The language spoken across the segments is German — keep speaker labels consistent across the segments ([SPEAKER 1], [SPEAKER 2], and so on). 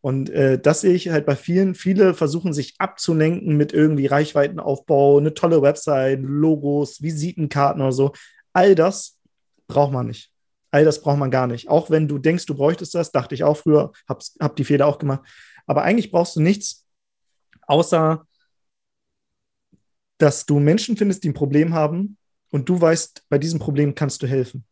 [SPEAKER 1] Und äh, das sehe ich halt bei vielen. Viele versuchen sich abzulenken mit irgendwie Reichweitenaufbau, eine tolle Website, Logos, Visitenkarten oder so. All das braucht man nicht. All das braucht man gar nicht. Auch wenn du denkst, du bräuchtest das, dachte ich auch früher, hab, hab die Fehler auch gemacht. Aber eigentlich brauchst du nichts, außer dass du Menschen findest, die ein Problem haben und du weißt, bei diesem Problem kannst du helfen.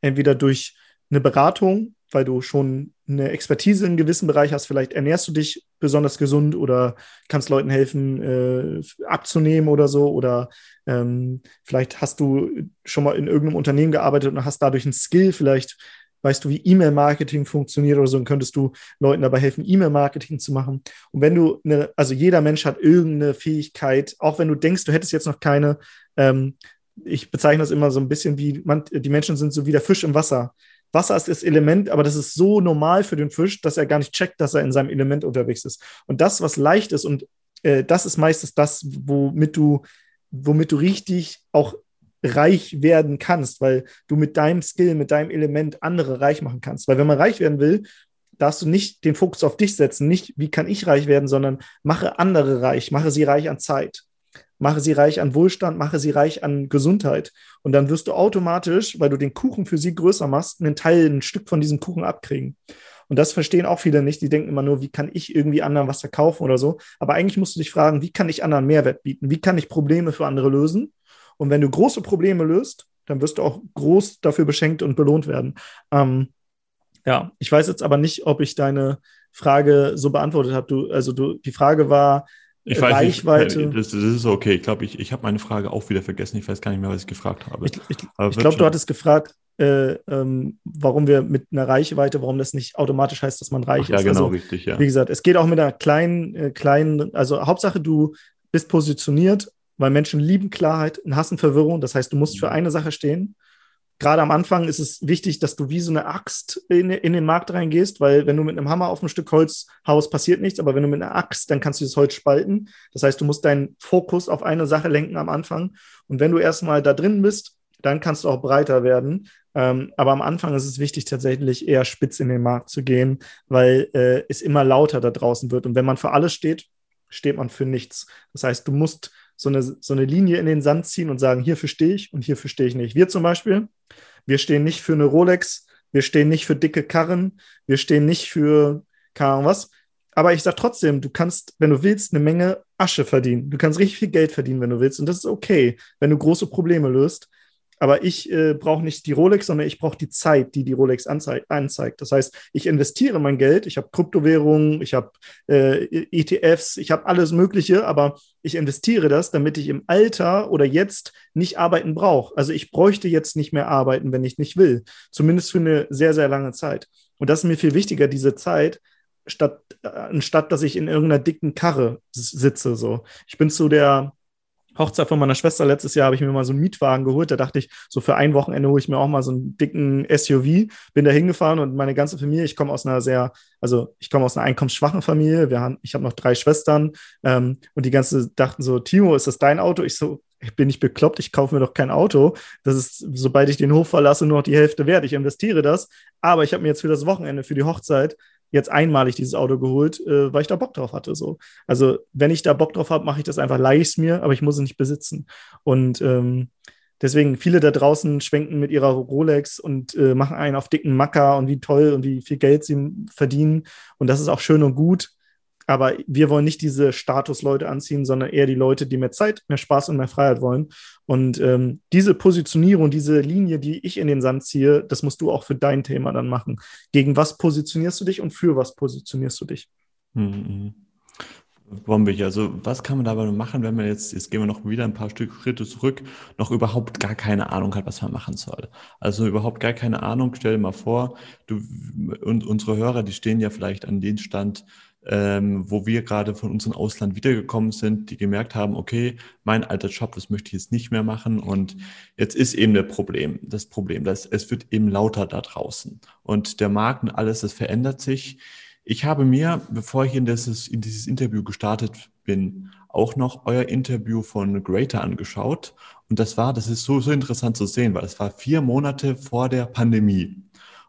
[SPEAKER 1] Entweder durch eine Beratung, weil du schon eine Expertise in einem gewissen Bereich hast. Vielleicht ernährst du dich besonders gesund oder kannst Leuten helfen, äh, abzunehmen oder so. Oder ähm, vielleicht hast du schon mal in irgendeinem Unternehmen gearbeitet und hast dadurch einen Skill. Vielleicht weißt du, wie E-Mail-Marketing funktioniert oder so und könntest du Leuten dabei helfen, E-Mail-Marketing zu machen. Und wenn du eine, also jeder Mensch hat irgendeine Fähigkeit, auch wenn du denkst, du hättest jetzt noch keine, ähm, ich bezeichne das immer so ein bisschen wie, man, die Menschen sind so wie der Fisch im Wasser. Wasser ist das Element, aber das ist so normal für den Fisch, dass er gar nicht checkt, dass er in seinem Element unterwegs ist. Und das, was leicht ist, und äh, das ist meistens das, womit du, womit du richtig auch reich werden kannst, weil du mit deinem Skill, mit deinem Element andere reich machen kannst. Weil wenn man reich werden will, darfst du nicht den Fokus auf dich setzen, nicht wie kann ich reich werden, sondern mache andere reich, mache sie reich an Zeit mache sie reich an Wohlstand, mache sie reich an Gesundheit. Und dann wirst du automatisch, weil du den Kuchen für sie größer machst, einen Teil, ein Stück von diesem Kuchen abkriegen. Und das verstehen auch viele nicht. Die denken immer nur, wie kann ich irgendwie anderen was verkaufen oder so. Aber eigentlich musst du dich fragen, wie kann ich anderen Mehrwert bieten? Wie kann ich Probleme für andere lösen? Und wenn du große Probleme löst, dann wirst du auch groß dafür beschenkt und belohnt werden. Ähm, ja, ich weiß jetzt aber nicht, ob ich deine Frage so beantwortet habe. Du, also du, die Frage war,
[SPEAKER 2] ich weiß Reichweite. Nicht, das, das, ist okay. Ich glaube, ich, ich habe meine Frage auch wieder vergessen. Ich weiß gar nicht mehr, was ich gefragt habe.
[SPEAKER 1] Ich, ich, ich glaube, du hattest gefragt, äh, ähm, warum wir mit einer Reichweite, warum das nicht automatisch heißt, dass man reich Ach,
[SPEAKER 2] ist. Ja, genau, also, richtig, ja.
[SPEAKER 1] Wie gesagt, es geht auch mit einer kleinen, äh, kleinen, also Hauptsache, du bist positioniert, weil Menschen lieben Klarheit und hassen Verwirrung. Das heißt, du musst für mhm. eine Sache stehen gerade am Anfang ist es wichtig, dass du wie so eine Axt in, in, den Markt reingehst, weil wenn du mit einem Hammer auf ein Stück Holz haust, passiert nichts, aber wenn du mit einer Axt, dann kannst du das Holz spalten. Das heißt, du musst deinen Fokus auf eine Sache lenken am Anfang. Und wenn du erstmal da drin bist, dann kannst du auch breiter werden. Ähm, aber am Anfang ist es wichtig, tatsächlich eher spitz in den Markt zu gehen, weil äh, es immer lauter da draußen wird. Und wenn man für alles steht, steht man für nichts. Das heißt, du musst so eine, so eine Linie in den Sand ziehen und sagen, hierfür stehe ich und hierfür stehe ich nicht. Wir zum Beispiel, wir stehen nicht für eine Rolex, wir stehen nicht für dicke Karren, wir stehen nicht für keine Ahnung was. Aber ich sage trotzdem, du kannst, wenn du willst, eine Menge Asche verdienen. Du kannst richtig viel Geld verdienen, wenn du willst. Und das ist okay, wenn du große Probleme löst. Aber ich äh, brauche nicht die Rolex, sondern ich brauche die Zeit, die die Rolex anzeigt. anzeigt. Das heißt, ich investiere mein Geld, ich habe Kryptowährungen, ich habe äh, ETFs, ich habe alles Mögliche, aber ich investiere das, damit ich im Alter oder jetzt nicht arbeiten brauche. Also ich bräuchte jetzt nicht mehr arbeiten, wenn ich nicht will. Zumindest für eine sehr, sehr lange Zeit. Und das ist mir viel wichtiger, diese Zeit, statt, äh, anstatt dass ich in irgendeiner dicken Karre sitze. So. Ich bin zu der Hochzeit von meiner Schwester letztes Jahr habe ich mir mal so einen Mietwagen geholt. Da dachte ich, so für ein Wochenende hole ich mir auch mal so einen dicken SUV. Bin da hingefahren und meine ganze Familie, ich komme aus einer sehr, also ich komme aus einer einkommensschwachen Familie. Wir haben, ich habe noch drei Schwestern ähm, und die ganze dachten so, Timo, ist das dein Auto? Ich so, ich bin nicht bekloppt, ich kaufe mir doch kein Auto. Das ist, sobald ich den Hof verlasse, nur noch die Hälfte wert. Ich investiere das. Aber ich habe mir jetzt für das Wochenende, für die Hochzeit, jetzt einmalig dieses Auto geholt, äh, weil ich da Bock drauf hatte. So. Also wenn ich da Bock drauf habe, mache ich das einfach, leih es mir, aber ich muss es nicht besitzen. Und ähm, deswegen, viele da draußen schwenken mit ihrer Rolex und äh, machen einen auf dicken Macker und wie toll und wie viel Geld sie verdienen. Und das ist auch schön und gut. Aber wir wollen nicht diese Statusleute anziehen, sondern eher die Leute, die mehr Zeit, mehr Spaß und mehr Freiheit wollen. Und ähm, diese Positionierung, diese Linie, die ich in den Sand ziehe, das musst du auch für dein Thema dann machen. Gegen was positionierst du dich und für was positionierst du dich? Mhm.
[SPEAKER 2] Bombig. Also, was kann man dabei machen, wenn man jetzt, jetzt gehen wir noch wieder ein paar Stück Schritte zurück, noch überhaupt gar keine Ahnung hat, was man machen soll? Also überhaupt gar keine Ahnung. Stell dir mal vor, du und unsere Hörer, die stehen ja vielleicht an den Stand, ähm, wo wir gerade von unserem Ausland wiedergekommen sind, die gemerkt haben, okay, mein alter Job, das möchte ich jetzt nicht mehr machen. Und jetzt ist eben das Problem, das Problem, dass es wird eben lauter da draußen. Und der Markt und alles, das verändert sich. Ich habe mir, bevor ich in dieses, in dieses Interview gestartet bin, auch noch euer Interview von Greater angeschaut. Und das war, das ist so, so interessant zu sehen, weil es war vier Monate vor der Pandemie.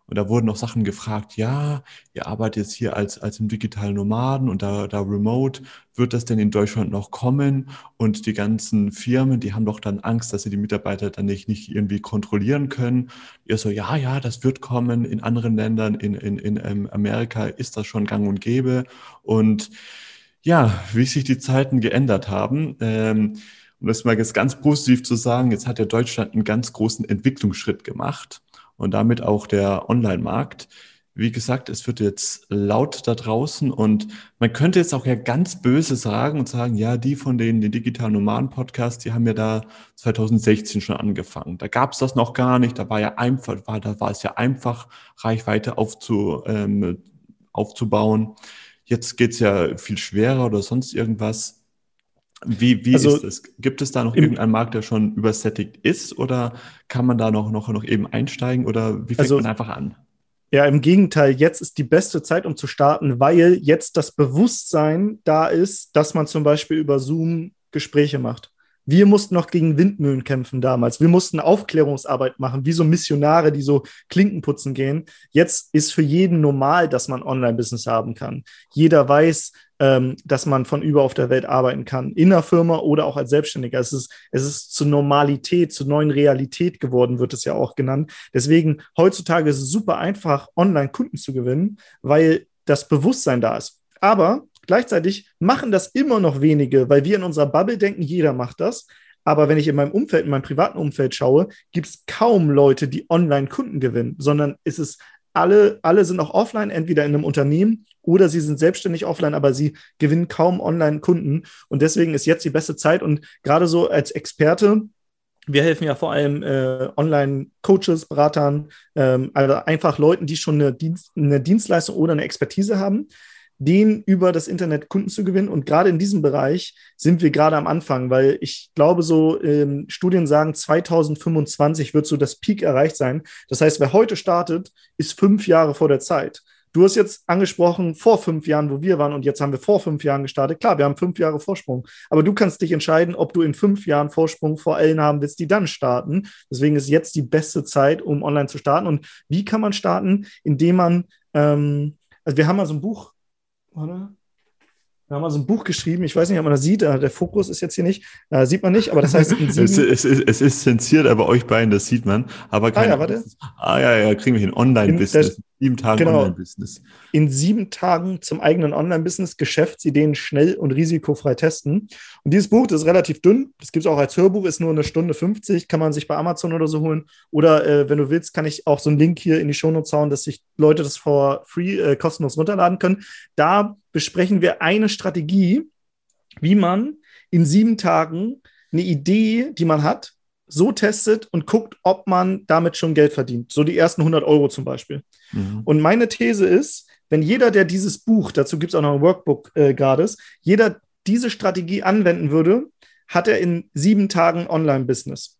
[SPEAKER 2] Und da wurden noch Sachen gefragt, ja, ihr arbeitet jetzt hier als, als im digitalen Nomaden und da, da remote, wird das denn in Deutschland noch kommen? Und die ganzen Firmen, die haben doch dann Angst, dass sie die Mitarbeiter dann nicht, nicht irgendwie kontrollieren können. Ihr so, ja, ja, das wird kommen. In anderen Ländern, in, in, in ähm, Amerika ist das schon gang und gäbe. Und ja, wie sich die Zeiten geändert haben, ähm, um das mal jetzt ganz positiv zu sagen, jetzt hat ja Deutschland einen ganz großen Entwicklungsschritt gemacht und damit auch der Online-Markt. Wie gesagt, es wird jetzt laut da draußen und man könnte jetzt auch ja ganz böse sagen und sagen, ja, die von den, den digitalen Nomaden-Podcasts, die haben ja da 2016 schon angefangen. Da gab es das noch gar nicht, da war ja einfach, war, da war es ja einfach, Reichweite aufzu, ähm, aufzubauen. Jetzt geht's ja viel schwerer oder sonst irgendwas. Wie, wie also, ist es? Gibt es da noch irgendeinen Markt, der schon übersättigt ist oder kann man da noch, noch, noch eben einsteigen oder wie fängt also, man einfach an?
[SPEAKER 1] Ja, im Gegenteil, jetzt ist die beste Zeit, um zu starten, weil jetzt das Bewusstsein da ist, dass man zum Beispiel über Zoom Gespräche macht. Wir mussten noch gegen Windmühlen kämpfen damals. Wir mussten Aufklärungsarbeit machen, wie so Missionare, die so Klinken putzen gehen. Jetzt ist für jeden normal, dass man Online-Business haben kann. Jeder weiß, ähm, dass man von über auf der Welt arbeiten kann, in der Firma oder auch als Selbstständiger. Es ist, es ist zur Normalität, zur neuen Realität geworden, wird es ja auch genannt. Deswegen heutzutage ist es super einfach, online Kunden zu gewinnen, weil das Bewusstsein da ist. Aber Gleichzeitig machen das immer noch wenige, weil wir in unserer Bubble denken, jeder macht das. Aber wenn ich in meinem Umfeld, in meinem privaten Umfeld schaue, gibt es kaum Leute, die online Kunden gewinnen, sondern es alle, alle sind auch offline, entweder in einem Unternehmen oder sie sind selbstständig offline, aber sie gewinnen kaum online Kunden. Und deswegen ist jetzt die beste Zeit. Und gerade so als Experte, wir helfen ja vor allem äh, Online-Coaches, Beratern, ähm, also einfach Leuten, die schon eine, Dienst, eine Dienstleistung oder eine Expertise haben den über das Internet Kunden zu gewinnen. Und gerade in diesem Bereich sind wir gerade am Anfang, weil ich glaube, so ähm, Studien sagen, 2025 wird so das Peak erreicht sein. Das heißt, wer heute startet, ist fünf Jahre vor der Zeit. Du hast jetzt angesprochen, vor fünf Jahren, wo wir waren, und jetzt haben wir vor fünf Jahren gestartet. Klar, wir haben fünf Jahre Vorsprung. Aber du kannst dich entscheiden, ob du in fünf Jahren Vorsprung vor allen haben willst, die dann starten. Deswegen ist jetzt die beste Zeit, um online zu starten. Und wie kann man starten? Indem man, ähm, also wir haben mal so ein Buch oder? Wir haben mal so ein Buch geschrieben, ich weiß nicht, ob man das sieht, äh, der Fokus ist jetzt hier nicht, äh, sieht man nicht, aber das heißt in
[SPEAKER 2] sieben es, es, ist, es ist zensiert, aber euch beiden, das sieht man. Aber
[SPEAKER 1] keine, ah ja, warte.
[SPEAKER 2] Ah ja, ja, kriegen wir hin. Online-Business. Sieben Tage
[SPEAKER 1] genau. Online-Business. In sieben Tagen zum eigenen Online-Business Geschäftsideen schnell und risikofrei testen. Und dieses Buch, das ist relativ dünn. Das gibt es auch als Hörbuch, ist nur eine Stunde 50, kann man sich bei Amazon oder so holen. Oder äh, wenn du willst, kann ich auch so einen Link hier in die Shownotes hauen, dass sich Leute das for free äh, kostenlos runterladen können. Da besprechen wir eine Strategie, wie man in sieben Tagen eine Idee, die man hat, so testet und guckt, ob man damit schon Geld verdient. So die ersten 100 Euro zum Beispiel. Mhm. Und meine These ist, wenn jeder, der dieses Buch, dazu gibt es auch noch ein Workbook äh, gratis, jeder diese Strategie anwenden würde, hat er in sieben Tagen Online-Business.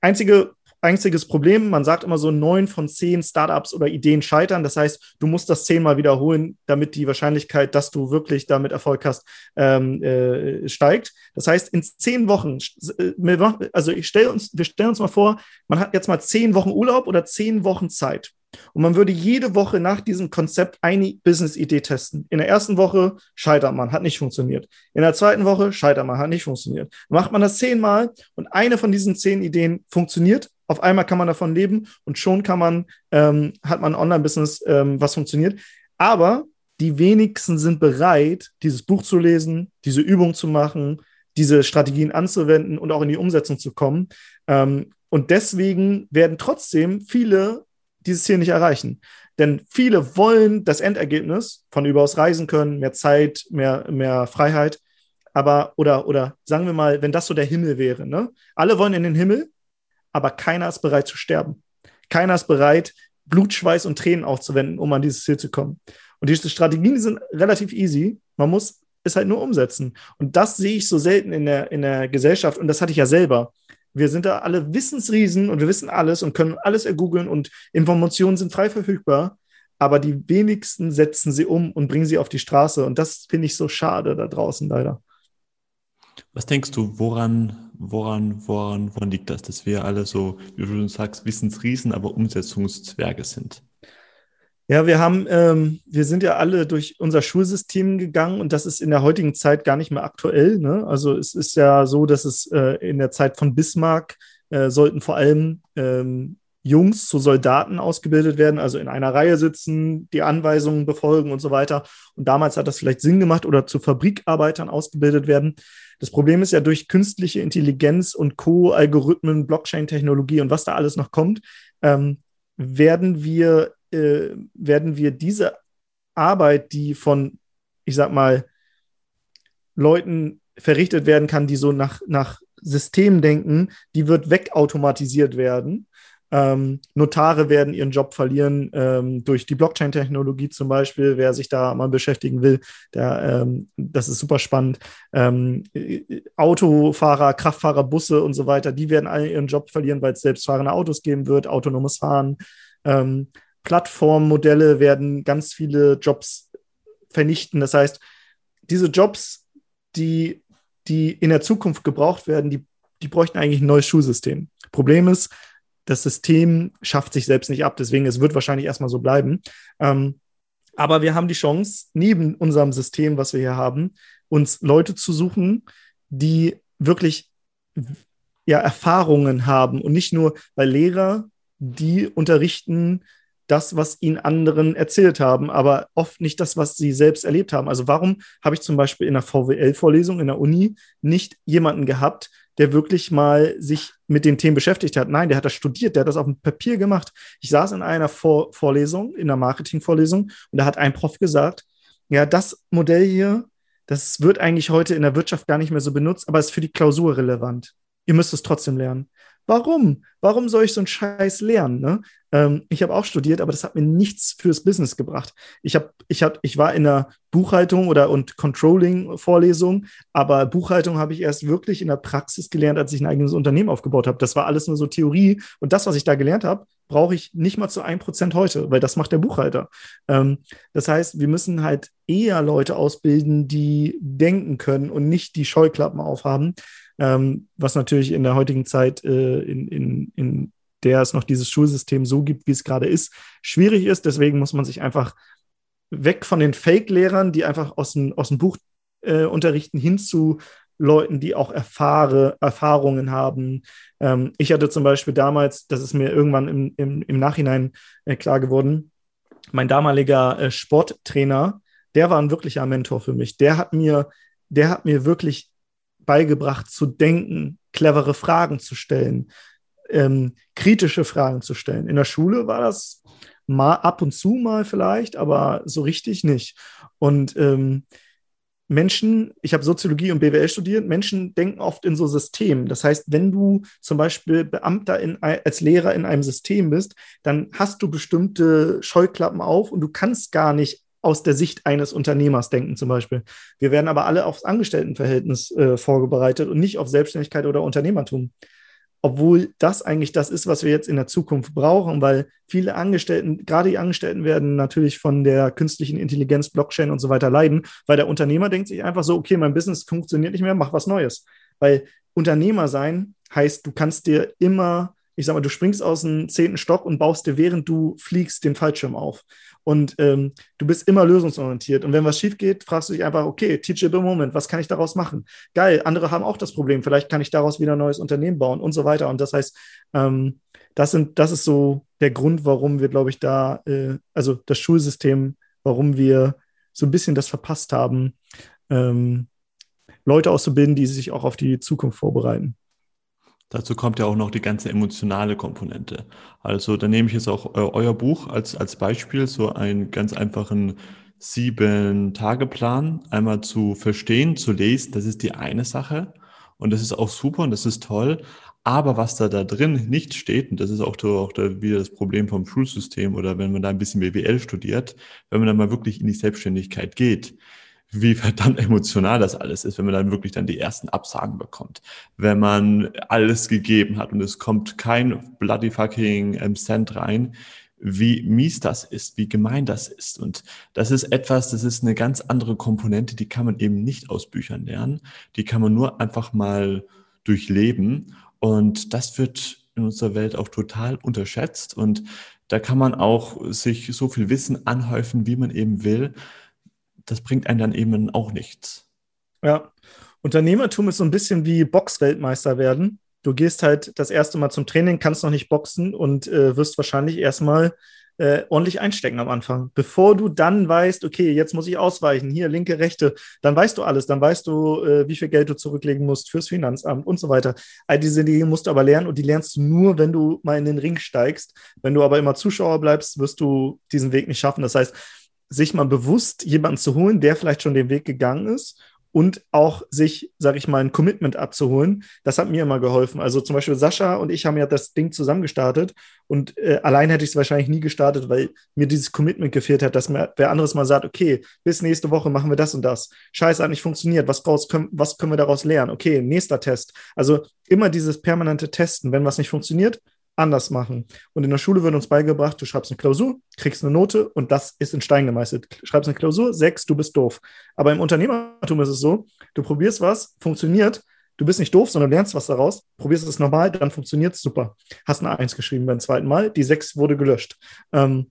[SPEAKER 1] Einzige einziges Problem, man sagt immer so, neun von zehn Startups oder Ideen scheitern. Das heißt, du musst das zehnmal wiederholen, damit die Wahrscheinlichkeit, dass du wirklich damit Erfolg hast, ähm, äh, steigt. Das heißt, in zehn Wochen, äh, also ich stell uns, wir stellen uns mal vor, man hat jetzt mal zehn Wochen Urlaub oder zehn Wochen Zeit. Und man würde jede Woche nach diesem Konzept eine Business-Idee testen. In der ersten Woche scheitert man, hat nicht funktioniert. In der zweiten Woche scheitert man, hat nicht funktioniert. Macht man das zehnmal und eine von diesen zehn Ideen funktioniert, auf einmal kann man davon leben und schon kann man, ähm, hat man ein Online-Business, ähm, was funktioniert. Aber die wenigsten sind bereit, dieses Buch zu lesen, diese Übung zu machen, diese Strategien anzuwenden und auch in die Umsetzung zu kommen. Ähm, und deswegen werden trotzdem viele dieses Ziel nicht erreichen. Denn viele wollen das Endergebnis von überaus reisen können, mehr Zeit, mehr, mehr Freiheit. Aber, oder, oder sagen wir mal, wenn das so der Himmel wäre, ne? Alle wollen in den Himmel, aber keiner ist bereit zu sterben. Keiner ist bereit, Blut, Schweiß und Tränen aufzuwenden, um an dieses Ziel zu kommen. Und diese Strategien sind relativ easy. Man muss es halt nur umsetzen. Und das sehe ich so selten in der, in der Gesellschaft. Und das hatte ich ja selber. Wir sind da alle Wissensriesen und wir wissen alles und können alles ergoogeln und Informationen sind frei verfügbar. Aber die wenigsten setzen sie um und bringen sie auf die Straße. Und das finde ich so schade da draußen leider.
[SPEAKER 2] Was denkst du, woran, woran, woran, woran liegt das, dass wir alle so, wie du schon sagst, Wissensriesen, aber Umsetzungszwerge sind?
[SPEAKER 1] Ja, wir haben, ähm, wir sind ja alle durch unser Schulsystem gegangen und das ist in der heutigen Zeit gar nicht mehr aktuell. Ne? Also es ist ja so, dass es äh, in der Zeit von Bismarck äh, sollten vor allem ähm, Jungs zu Soldaten ausgebildet werden, also in einer Reihe sitzen, die Anweisungen befolgen und so weiter. Und damals hat das vielleicht Sinn gemacht oder zu Fabrikarbeitern ausgebildet werden. Das Problem ist ja durch künstliche Intelligenz und Co., Algorithmen, Blockchain-Technologie und was da alles noch kommt, ähm, werden wir äh, werden wir diese Arbeit, die von, ich sag mal, Leuten verrichtet werden kann, die so nach, nach System denken, die wird wegautomatisiert werden. Ähm, Notare werden ihren Job verlieren ähm, durch die Blockchain-Technologie zum Beispiel. Wer sich da mal beschäftigen will, der, ähm, das ist super spannend. Ähm, Autofahrer, Kraftfahrer, Busse und so weiter, die werden alle ihren Job verlieren, weil es selbstfahrende Autos geben wird, autonomes Fahren. Ähm, Plattformmodelle werden ganz viele Jobs vernichten. Das heißt, diese Jobs, die, die in der Zukunft gebraucht werden, die, die bräuchten eigentlich ein neues Schulsystem. Problem ist, das System schafft sich selbst nicht ab, deswegen es wird wahrscheinlich erstmal so bleiben. Ähm, aber wir haben die Chance, neben unserem System, was wir hier haben, uns Leute zu suchen, die wirklich ja, Erfahrungen haben und nicht nur, weil Lehrer, die unterrichten das, was ihnen anderen erzählt haben, aber oft nicht das, was sie selbst erlebt haben. Also warum habe ich zum Beispiel in einer VWL-Vorlesung in der Uni nicht jemanden gehabt, der wirklich mal sich mit den Themen beschäftigt hat. Nein, der hat das studiert, der hat das auf dem Papier gemacht. Ich saß in einer Vor Vorlesung, in einer Marketing-Vorlesung, und da hat ein Prof gesagt, ja, das Modell hier, das wird eigentlich heute in der Wirtschaft gar nicht mehr so benutzt, aber ist für die Klausur relevant. Ihr müsst es trotzdem lernen. Warum? Warum soll ich so einen Scheiß lernen? Ne? Ähm, ich habe auch studiert, aber das hat mir nichts fürs Business gebracht. Ich, hab, ich, hab, ich war in der Buchhaltung oder und Controlling-Vorlesung, aber Buchhaltung habe ich erst wirklich in der Praxis gelernt, als ich ein eigenes Unternehmen aufgebaut habe. Das war alles nur so Theorie. Und das, was ich da gelernt habe, brauche ich nicht mal zu 1% heute, weil das macht der Buchhalter. Ähm, das heißt, wir müssen halt eher Leute ausbilden, die denken können und nicht die Scheuklappen aufhaben ähm, was natürlich in der heutigen Zeit, äh, in, in, in der es noch dieses Schulsystem so gibt, wie es gerade ist, schwierig ist. Deswegen muss man sich einfach weg von den Fake-Lehrern, die einfach aus dem, aus dem Buch äh, unterrichten, hin zu Leuten, die auch erfahre, Erfahrungen haben. Ähm, ich hatte zum Beispiel damals, das ist mir irgendwann im, im, im Nachhinein äh, klar geworden, mein damaliger äh, Sporttrainer, der war ein wirklicher Mentor für mich. Der hat mir, der hat mir wirklich beigebracht zu denken, clevere Fragen zu stellen, ähm, kritische Fragen zu stellen. In der Schule war das mal ab und zu mal vielleicht, aber so richtig nicht. Und ähm, Menschen, ich habe Soziologie und BWL studiert, Menschen denken oft in so Systemen. Das heißt, wenn du zum Beispiel Beamter in, als Lehrer in einem System bist, dann hast du bestimmte Scheuklappen auf und du kannst gar nicht aus der Sicht eines Unternehmers denken zum Beispiel. Wir werden aber alle aufs Angestelltenverhältnis äh, vorbereitet und nicht auf Selbstständigkeit oder Unternehmertum. Obwohl das eigentlich das ist, was wir jetzt in der Zukunft brauchen, weil viele Angestellten, gerade die Angestellten werden natürlich von der künstlichen Intelligenz, Blockchain und so weiter leiden, weil der Unternehmer denkt sich einfach so, okay, mein Business funktioniert nicht mehr, mach was Neues. Weil Unternehmer sein heißt, du kannst dir immer, ich sag mal, du springst aus dem zehnten Stock und baust dir, während du fliegst, den Fallschirm auf. Und ähm, du bist immer lösungsorientiert. Und wenn was schief geht, fragst du dich einfach, okay, teachable moment, was kann ich daraus machen? Geil, andere haben auch das Problem, vielleicht kann ich daraus wieder ein neues Unternehmen bauen und so weiter. Und das heißt, ähm, das, sind, das ist so der Grund, warum wir, glaube ich, da, äh, also das Schulsystem, warum wir so ein bisschen das verpasst haben, ähm, Leute auszubilden, die sich auch auf die Zukunft vorbereiten.
[SPEAKER 2] Dazu kommt ja auch noch die ganze emotionale Komponente. Also da nehme ich jetzt auch äh, euer Buch als, als Beispiel, so einen ganz einfachen Sieben-Tage-Plan einmal zu verstehen, zu lesen. Das ist die eine Sache. Und das ist auch super und das ist toll. Aber was da da drin nicht steht, und das ist auch, auch da wieder das Problem vom Schulsystem oder wenn man da ein bisschen BWL studiert, wenn man dann mal wirklich in die Selbstständigkeit geht, wie verdammt emotional das alles ist, wenn man dann wirklich dann die ersten Absagen bekommt. Wenn man alles gegeben hat und es kommt kein bloody fucking ähm, Cent rein, wie mies das ist, wie gemein das ist. Und das ist etwas, das ist eine ganz andere Komponente, die kann man eben nicht aus Büchern lernen. Die kann man nur einfach mal durchleben. Und das wird in unserer Welt auch total unterschätzt. Und Da kann man auch sich so viel Wissen anhäufen, wie man eben will. Das bringt einen dann eben auch nichts.
[SPEAKER 1] Ja, Unternehmertum ist so ein bisschen wie Boxweltmeister werden. Du gehst halt das erste Mal zum Training, kannst noch nicht boxen und äh, wirst wahrscheinlich erstmal äh, ordentlich einstecken am Anfang. Bevor du dann weißt, okay, jetzt muss ich ausweichen, hier linke, rechte, dann weißt du alles, dann weißt du, äh, wie viel Geld du zurücklegen musst fürs Finanzamt und so weiter. All diese Dinge musst du aber lernen und die lernst du nur, wenn du mal in den Ring steigst. Wenn du aber immer Zuschauer bleibst, wirst du diesen Weg nicht schaffen. Das heißt, sich mal bewusst jemanden zu holen, der vielleicht schon den Weg gegangen ist und auch sich, sage ich mal, ein Commitment abzuholen. Das hat mir immer geholfen. Also zum Beispiel Sascha und ich haben ja das Ding zusammen gestartet und äh, allein hätte ich es wahrscheinlich nie gestartet, weil mir dieses Commitment gefehlt hat, dass mir wer anderes mal sagt, okay, bis nächste Woche machen wir das und das. Scheiße, hat nicht funktioniert. Was, raus, können, was können wir daraus lernen? Okay, nächster Test. Also immer dieses permanente Testen. Wenn was nicht funktioniert, anders machen. Und in der Schule wird uns beigebracht, du schreibst eine Klausur, kriegst eine Note und das ist in Stein gemeißelt. Schreibst eine Klausur, sechs, du bist doof. Aber im Unternehmertum ist es so, du probierst was, funktioniert, du bist nicht doof, sondern lernst was daraus, probierst es nochmal, dann funktioniert es super. Hast eine Eins geschrieben beim zweiten Mal, die sechs wurde gelöscht. Ähm,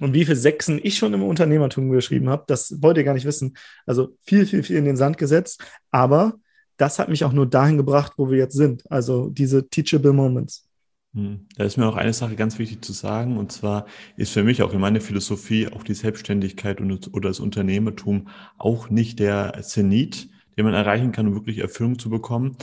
[SPEAKER 1] und wie viele Sechsen ich schon im Unternehmertum geschrieben habe, das wollt ihr gar nicht wissen. Also viel, viel, viel in den Sand gesetzt. Aber das hat mich auch nur dahin gebracht, wo wir jetzt sind. Also diese teachable Moments.
[SPEAKER 2] Hm. Da ist mir auch eine Sache ganz wichtig zu sagen, und zwar ist für mich auch in meiner Philosophie auch die Selbstständigkeit und, oder das Unternehmertum auch nicht der Zenit, den man erreichen kann, um wirklich Erfüllung zu bekommen.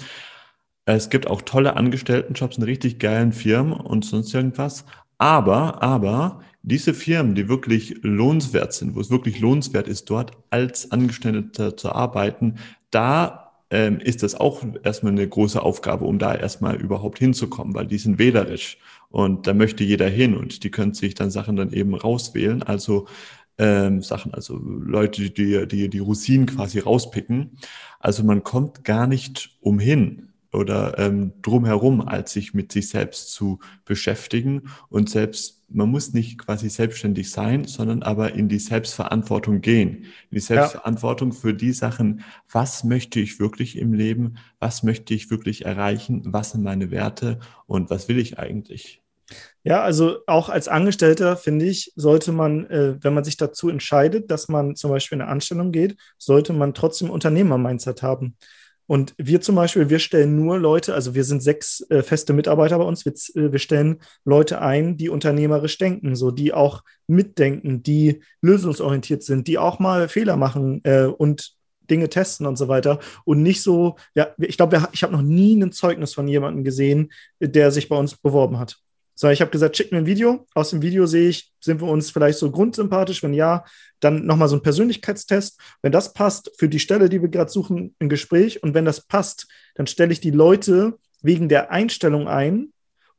[SPEAKER 2] Es gibt auch tolle Angestelltenjobs in richtig geilen Firmen und sonst irgendwas. Aber, aber diese Firmen, die wirklich lohnenswert sind, wo es wirklich lohnenswert ist, dort als Angestellter zu arbeiten, da ähm, ist das auch erstmal eine große Aufgabe, um da erstmal überhaupt hinzukommen, weil die sind wählerisch und da möchte jeder hin und die können sich dann Sachen dann eben rauswählen. Also ähm, Sachen, also Leute, die, die die Rosinen quasi rauspicken. Also man kommt gar nicht umhin, oder ähm, drumherum, als sich mit sich selbst zu beschäftigen. Und selbst, man muss nicht quasi selbstständig sein, sondern aber in die Selbstverantwortung gehen. In die Selbstverantwortung ja. für die Sachen, was möchte ich wirklich im Leben, was möchte ich wirklich erreichen, was sind meine Werte und was will ich eigentlich.
[SPEAKER 1] Ja, also auch als Angestellter, finde ich, sollte man, äh, wenn man sich dazu entscheidet, dass man zum Beispiel in eine Anstellung geht, sollte man trotzdem Unternehmer-Mindset haben. Und wir zum Beispiel, wir stellen nur Leute, also wir sind sechs äh, feste Mitarbeiter bei uns, wir, äh, wir, stellen Leute ein, die unternehmerisch denken, so die auch mitdenken, die lösungsorientiert sind, die auch mal Fehler machen äh, und Dinge testen und so weiter. Und nicht so, ja, ich glaube, ich habe noch nie ein Zeugnis von jemandem gesehen, der sich bei uns beworben hat. So, ich habe gesagt, schick mir ein Video. Aus dem Video sehe ich, sind wir uns vielleicht so grundsympathisch? Wenn ja, dann nochmal so ein Persönlichkeitstest. Wenn das passt, für die Stelle, die wir gerade suchen, ein Gespräch. Und wenn das passt, dann stelle ich die Leute wegen der Einstellung ein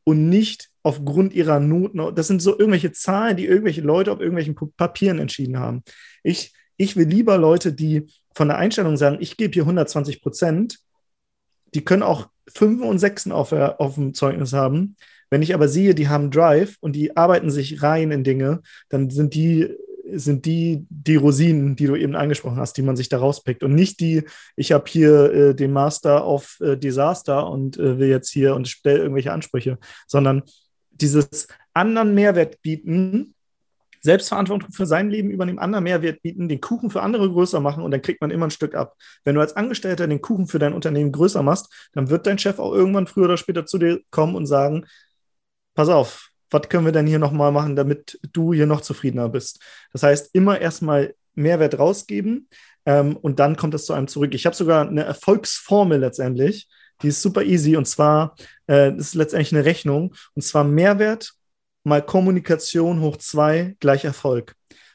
[SPEAKER 1] und nicht aufgrund ihrer Noten. Das sind so irgendwelche Zahlen, die irgendwelche Leute auf irgendwelchen Papieren entschieden haben. Ich, ich will lieber Leute, die von der Einstellung sagen, ich gebe hier 120 Prozent, die können auch 5 und 6 auf, auf dem Zeugnis haben, wenn ich aber sehe, die haben Drive und die arbeiten sich rein in Dinge, dann sind die sind die die Rosinen, die du eben angesprochen hast, die man sich da rauspickt und nicht die, ich habe hier äh, den Master of äh, Disaster und äh, will jetzt hier und stelle irgendwelche Ansprüche, sondern dieses anderen Mehrwert bieten, Selbstverantwortung für sein Leben übernehmen, anderen Mehrwert bieten, den Kuchen für andere größer machen und dann kriegt man immer ein Stück ab. Wenn du als Angestellter den Kuchen für dein Unternehmen größer machst, dann wird dein Chef auch irgendwann früher oder später zu dir kommen und sagen, pass auf, was können wir denn hier nochmal machen, damit du hier noch zufriedener bist? Das heißt, immer erstmal Mehrwert rausgeben ähm, und dann kommt es zu einem zurück. Ich habe sogar eine Erfolgsformel letztendlich, die ist super easy und zwar, äh, ist letztendlich eine Rechnung und zwar Mehrwert mal Kommunikation hoch zwei gleich Erfolg.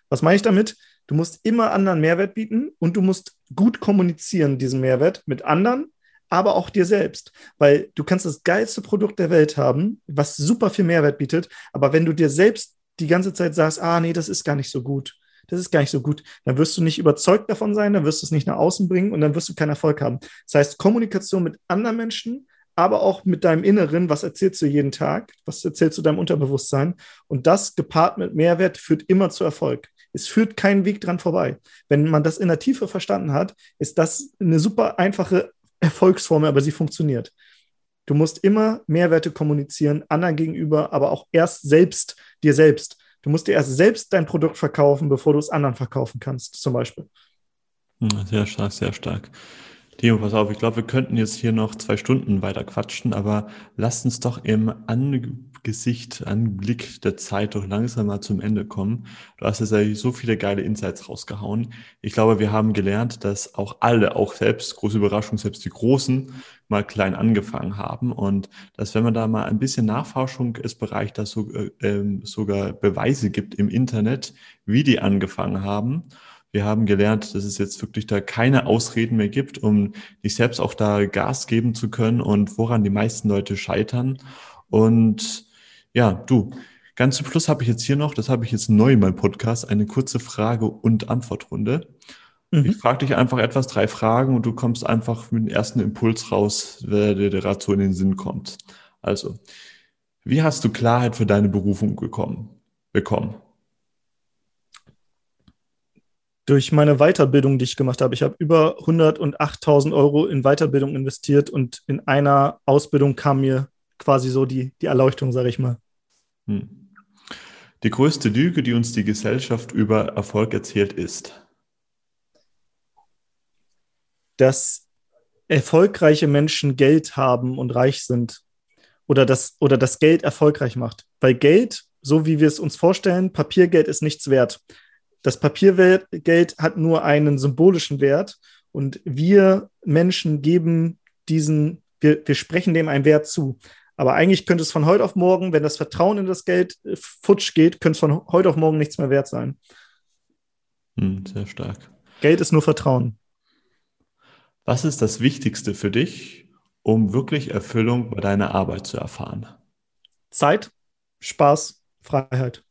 [SPEAKER 1] Was meine ich damit? Du musst immer anderen Mehrwert bieten und du musst gut kommunizieren, diesen Mehrwert mit anderen aber auch dir selbst. Weil du kannst das geilste Produkt der Welt haben, was super viel Mehrwert bietet, aber wenn du dir selbst die ganze Zeit sagst, ah, nee, das ist gar nicht so gut, das ist gar nicht so gut, dann wirst du nicht überzeugt davon sein, dann wirst du es nicht nach außen bringen und dann wirst du keinen Erfolg haben. Das heißt, Kommunikation mit anderen Menschen, aber auch mit deinem Inneren, was erzählst du jeden Tag, was erzählst du deinem Unterbewusstsein und das gepaart mit Mehrwert führt immer zu Erfolg. Es führt keinen Weg dran vorbei. Wenn man das in der Tiefe verstanden hat, ist das eine super einfache Erfolgsformel, aber sie funktioniert. Du musst immer Mehrwerte kommunizieren, anderen gegenüber, aber auch erst selbst, dir selbst. Du musst dir erst selbst dein Produkt verkaufen, bevor du es anderen verkaufen kannst, zum Beispiel.
[SPEAKER 2] Hm, sehr stark, sehr stark. Theo, pass auf, ich glaube, wir könnten jetzt hier noch zwei Stunden weiter quatschen, aber lasst uns doch im Angesicht, Anblick der Zeit doch langsam mal zum Ende kommen. Du hast jetzt eigentlich so viele geile Insights rausgehauen. Ich glaube, wir haben gelernt, dass auch alle, auch selbst, große Überraschung, selbst die Großen, mal klein angefangen haben und dass wenn man da mal ein bisschen Nachforschung ist, Bereich, dass so, äh, sogar Beweise gibt im Internet, wie die angefangen haben wir haben gelernt, dass es jetzt wirklich da keine Ausreden mehr gibt, um dich selbst auch da Gas geben zu können und woran die meisten Leute scheitern. Und ja, du, ganz zum Schluss habe ich jetzt hier noch, das habe ich jetzt neu in meinem Podcast, eine kurze Frage- und Antwortrunde. Mhm. Ich frage dich einfach etwas, drei Fragen und du kommst einfach mit dem ersten Impuls raus, wer dir gerade so in den Sinn kommt. Also, wie hast du Klarheit für deine Berufung gekommen, bekommen?
[SPEAKER 1] durch meine Weiterbildung, die ich gemacht habe. Ich habe über 108.000 Euro in Weiterbildung investiert und in einer Ausbildung kam mir quasi so die, die Erleuchtung, sage ich mal. Hm.
[SPEAKER 2] Die größte Lüge, die uns die Gesellschaft über Erfolg erzählt, ist,
[SPEAKER 1] dass erfolgreiche Menschen Geld haben und reich sind oder das, oder das Geld erfolgreich macht. Weil Geld, so wie wir es uns vorstellen, Papiergeld ist nichts wert. Das Papiergeld hat nur einen symbolischen Wert und wir Menschen geben diesen, wir, wir sprechen dem einen Wert zu. Aber eigentlich könnte es von heute auf morgen, wenn das Vertrauen in das Geld äh, futsch geht, könnte es von heute auf morgen nichts mehr wert sein.
[SPEAKER 2] Hm, sehr stark.
[SPEAKER 1] Geld ist nur Vertrauen.
[SPEAKER 2] Was ist das Wichtigste für dich, um wirklich Erfüllung bei deiner Arbeit zu erfahren?
[SPEAKER 1] Zeit, Spaß, Freiheit.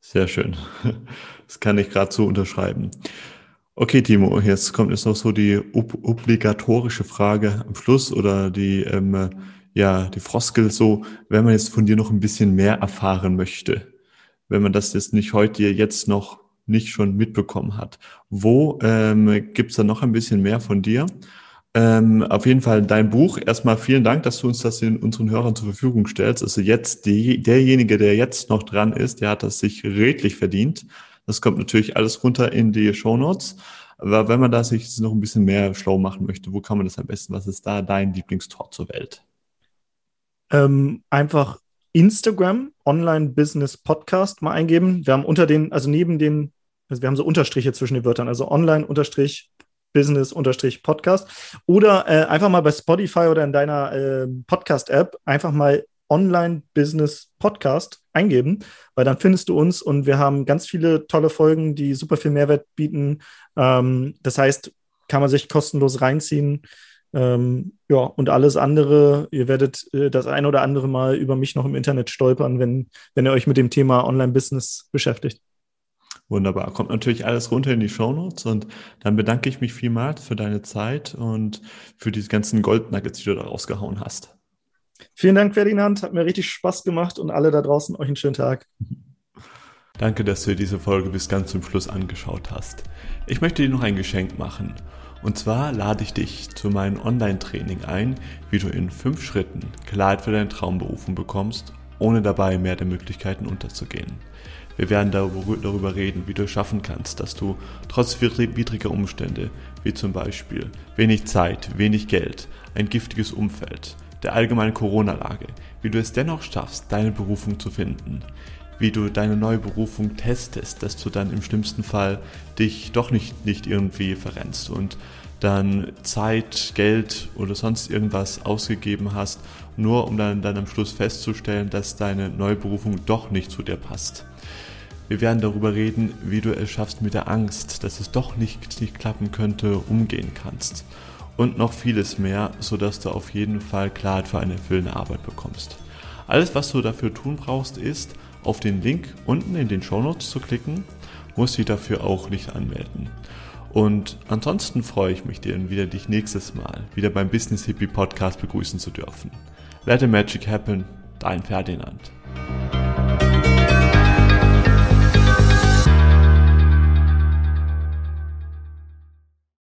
[SPEAKER 2] Sehr schön. Das kann ich gerade so unterschreiben. Okay, Timo, jetzt kommt jetzt noch so die ob obligatorische Frage am Schluss oder die, ähm, ja, die Froskel so, wenn man jetzt von dir noch ein bisschen mehr erfahren möchte, wenn man das jetzt nicht heute jetzt noch nicht schon mitbekommen hat. Wo ähm, gibt da noch ein bisschen mehr von dir? Ähm, auf jeden Fall dein Buch. Erstmal vielen Dank, dass du uns das in unseren Hörern zur Verfügung stellst. Also jetzt die, derjenige, der jetzt noch dran ist, der hat das sich redlich verdient. Das kommt natürlich alles runter in die Show Notes. Aber wenn man da sich noch ein bisschen mehr schlau machen möchte, wo kann man das am besten? Was ist da dein Lieblingstor zur Welt?
[SPEAKER 1] Ähm, einfach Instagram, Online Business Podcast mal eingeben. Wir haben unter den, also neben den, also wir haben so Unterstriche zwischen den Wörtern, also Online Unterstrich Business-Podcast. Oder äh, einfach mal bei Spotify oder in deiner äh, Podcast-App einfach mal Online-Business-Podcast eingeben, weil dann findest du uns und wir haben ganz viele tolle Folgen, die super viel Mehrwert bieten. Ähm, das heißt, kann man sich kostenlos reinziehen. Ähm, ja, und alles andere, ihr werdet äh, das ein oder andere Mal über mich noch im Internet stolpern, wenn, wenn ihr euch mit dem Thema Online-Business beschäftigt.
[SPEAKER 2] Wunderbar. Kommt natürlich alles runter in die Shownotes und dann bedanke ich mich vielmals für deine Zeit und für diese ganzen Goldnuggets, die du da rausgehauen hast.
[SPEAKER 1] Vielen Dank, Ferdinand. Hat mir richtig Spaß gemacht und alle da draußen euch einen schönen Tag.
[SPEAKER 2] Danke, dass du dir diese Folge bis ganz zum Schluss angeschaut hast. Ich möchte dir noch ein Geschenk machen. Und zwar lade ich dich zu meinem Online-Training ein, wie du in fünf Schritten Klarheit für deine Traumberufung bekommst, ohne dabei mehr der Möglichkeiten unterzugehen. Wir werden darüber reden, wie du es schaffen kannst, dass du trotz widriger Umstände, wie zum Beispiel wenig Zeit, wenig Geld, ein giftiges Umfeld, der allgemeinen Corona-Lage, wie du es dennoch schaffst, deine Berufung zu finden, wie du deine neue Berufung testest, dass du dann im schlimmsten Fall dich doch nicht, nicht irgendwie verrennst und dann Zeit, Geld oder sonst irgendwas ausgegeben hast, nur um dann, dann am Schluss festzustellen, dass deine neue Berufung doch nicht zu dir passt. Wir werden darüber reden, wie du es schaffst mit der Angst, dass es doch nicht, nicht klappen könnte, umgehen kannst. Und noch vieles mehr, sodass du auf jeden Fall Klarheit für eine erfüllende Arbeit bekommst. Alles, was du dafür tun brauchst, ist, auf den Link unten in den Show Notes zu klicken, musst dich dafür auch nicht anmelden. Und ansonsten freue ich mich, dir wieder dich nächstes Mal wieder beim Business Hippie Podcast begrüßen zu dürfen. Let the Magic Happen, dein Ferdinand.